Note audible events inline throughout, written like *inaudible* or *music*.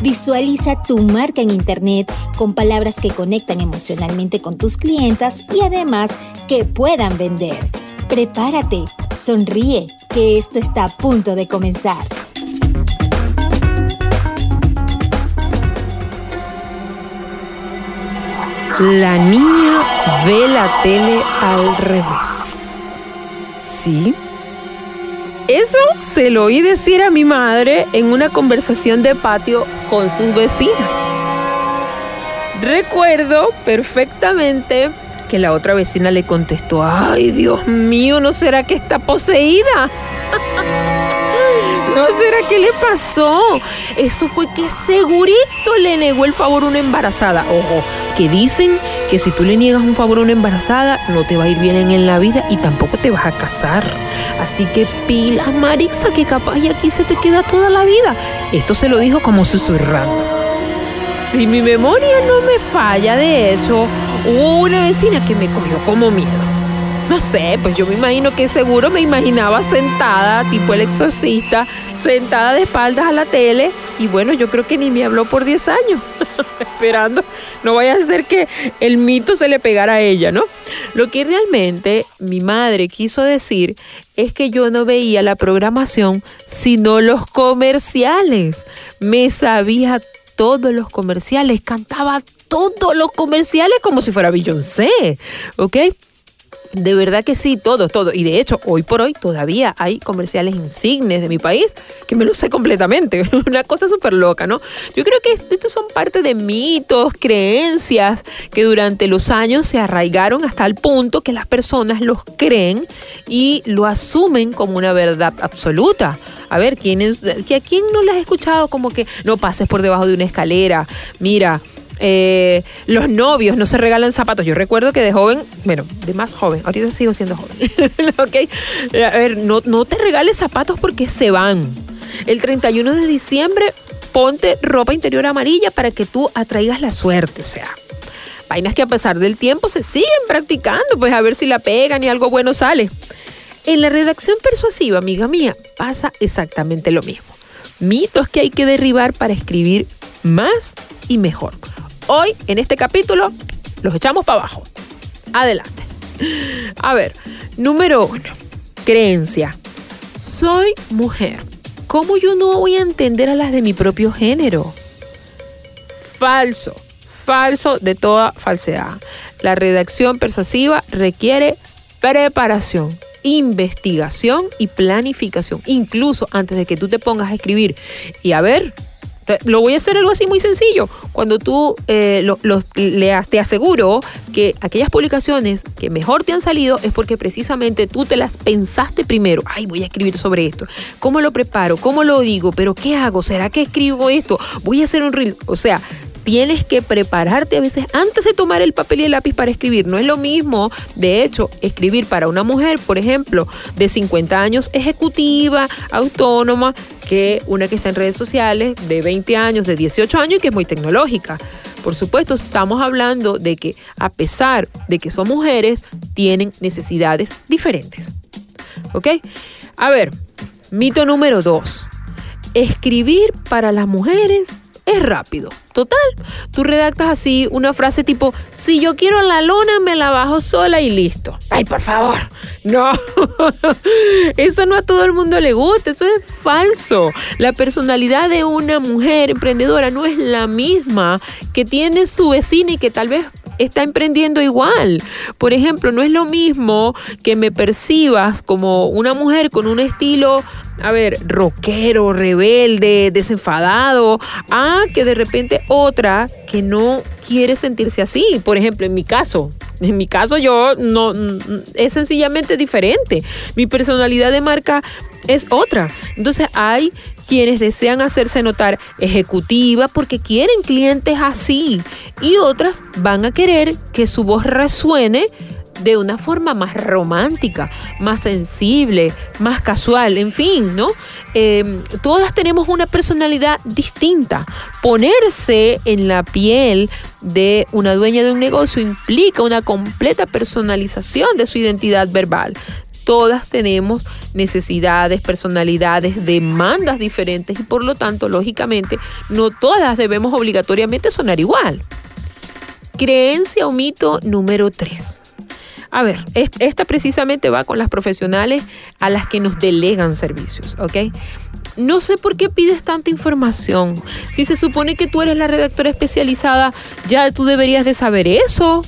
Visualiza tu marca en Internet con palabras que conectan emocionalmente con tus clientas y además que puedan vender. Prepárate, sonríe, que esto está a punto de comenzar. La niña ve la tele al revés. ¿Sí? Eso se lo oí decir a mi madre en una conversación de patio con sus vecinas. Recuerdo perfectamente que la otra vecina le contestó, ay Dios mío, ¿no será que está poseída? *laughs* ¿No será que le pasó? Eso fue que segurito le negó el favor una embarazada. Ojo, que dicen que si tú le niegas un favor a una embarazada, no te va a ir bien en la vida y tampoco te vas a casar. Así que pila, Marixa, que capaz y aquí se te queda toda la vida. Esto se lo dijo como susurrando. Si mi memoria no me falla, de hecho, hubo una vecina que me cogió como miedo. No sé, pues yo me imagino que seguro me imaginaba sentada, tipo el exorcista, sentada de espaldas a la tele. Y bueno, yo creo que ni me habló por 10 años, *laughs* esperando. No vaya a ser que el mito se le pegara a ella, ¿no? Lo que realmente mi madre quiso decir es que yo no veía la programación, sino los comerciales. Me sabía todos los comerciales, cantaba todos los comerciales como si fuera Beyoncé, ¿ok? De verdad que sí, todo, todo. Y de hecho, hoy por hoy todavía hay comerciales insignes de mi país que me lo sé completamente. *laughs* Una cosa súper loca, ¿no? Yo creo que estos son parte de mitos, creencias que durante los años se arraigaron hasta el punto que las personas los creen y lo asumen como una verdad absoluta. A ver, ¿quién es, ¿a quién no les has escuchado como que no pases por debajo de una escalera? Mira, eh, los novios no se regalan zapatos. Yo recuerdo que de joven, bueno, de más joven, ahorita sigo siendo joven, *laughs* ¿ok? A ver, no, no te regales zapatos porque se van. El 31 de diciembre ponte ropa interior amarilla para que tú atraigas la suerte, o sea. Vainas que a pesar del tiempo se siguen practicando, pues a ver si la pegan y algo bueno sale. En la redacción persuasiva, amiga mía, pasa exactamente lo mismo. Mitos que hay que derribar para escribir más y mejor. Hoy, en este capítulo, los echamos para abajo. Adelante. A ver, número uno, creencia. Soy mujer. ¿Cómo yo no voy a entender a las de mi propio género? Falso, falso de toda falsedad. La redacción persuasiva requiere preparación, investigación y planificación. Incluso antes de que tú te pongas a escribir y a ver, lo voy a hacer algo así muy sencillo. Cuando tú eh, lo, leas, te aseguro que aquellas publicaciones que mejor te han salido es porque precisamente tú te las pensaste primero. Ay, voy a escribir sobre esto. ¿Cómo lo preparo? ¿Cómo lo digo? ¿Pero qué hago? ¿Será que escribo esto? Voy a hacer un reel. O sea, tienes que prepararte a veces antes de tomar el papel y el lápiz para escribir. No es lo mismo, de hecho, escribir para una mujer, por ejemplo, de 50 años ejecutiva, autónoma, que una que está en redes sociales de 20 años, de 18 años y que es muy tecnológica. Por supuesto, estamos hablando de que a pesar de que son mujeres, tienen necesidades diferentes. ¿Ok? A ver, mito número 2. Escribir para las mujeres es rápido. Total, tú redactas así una frase tipo, si yo quiero la lona, me la bajo sola y listo. Ay, por favor. No, *laughs* eso no a todo el mundo le gusta, eso es falso. La personalidad de una mujer emprendedora no es la misma que tiene su vecina y que tal vez está emprendiendo igual. Por ejemplo, no es lo mismo que me percibas como una mujer con un estilo a ver, rockero, rebelde, desenfadado, a que de repente otra que no quiere sentirse así. Por ejemplo, en mi caso, En mi caso yo no es sencillamente diferente. Mi personalidad de marca es otra. Entonces hay quienes desean hacerse notar ejecutiva porque quieren clientes así y otras van a querer que su voz resuene de una forma más romántica, más sensible, más casual, en fin, ¿no? Em, todas tenemos una personalidad distinta. Ponerse en la piel de una dueña de un negocio implica una completa personalización de su identidad verbal. Todas tenemos necesidades, personalidades, demandas diferentes y por lo tanto, lógicamente, no todas debemos obligatoriamente sonar igual. Creencia o mito número 3. A ver, esta precisamente va con las profesionales a las que nos delegan servicios, ¿ok? No sé por qué pides tanta información. Si se supone que tú eres la redactora especializada, ya tú deberías de saber eso.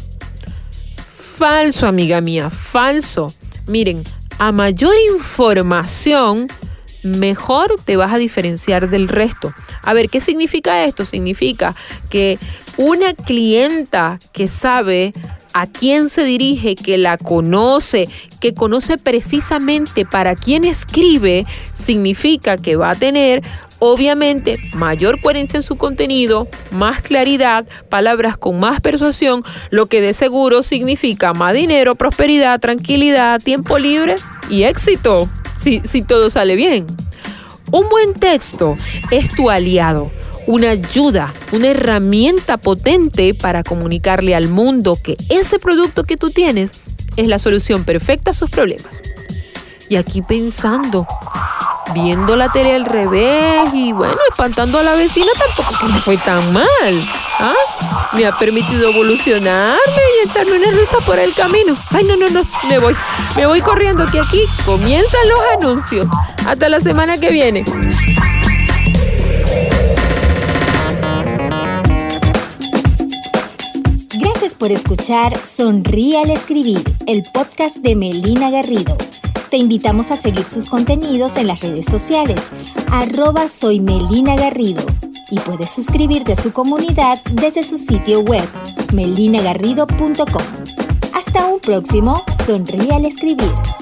Falso, amiga mía, falso. Miren, a mayor información, mejor te vas a diferenciar del resto. A ver, ¿qué significa esto? Significa que una clienta que sabe a quién se dirige, que la conoce, que conoce precisamente para quién escribe, significa que va a tener obviamente mayor coherencia en su contenido, más claridad, palabras con más persuasión, lo que de seguro significa más dinero, prosperidad, tranquilidad, tiempo libre y éxito, si, si todo sale bien. Un buen texto es tu aliado una ayuda, una herramienta potente para comunicarle al mundo que ese producto que tú tienes es la solución perfecta a sus problemas. Y aquí pensando, viendo la tele al revés y bueno, espantando a la vecina tampoco que fue tan mal. ¿ah? Me ha permitido evolucionarme y echarme una risa por el camino. Ay, no, no, no, me voy. Me voy corriendo que aquí comienzan los anuncios. Hasta la semana que viene. por escuchar Sonríe al Escribir, el podcast de Melina Garrido. Te invitamos a seguir sus contenidos en las redes sociales, arroba soy Melina Garrido, y puedes suscribirte a su comunidad desde su sitio web, melinagarrido.com. Hasta un próximo Sonríe al Escribir.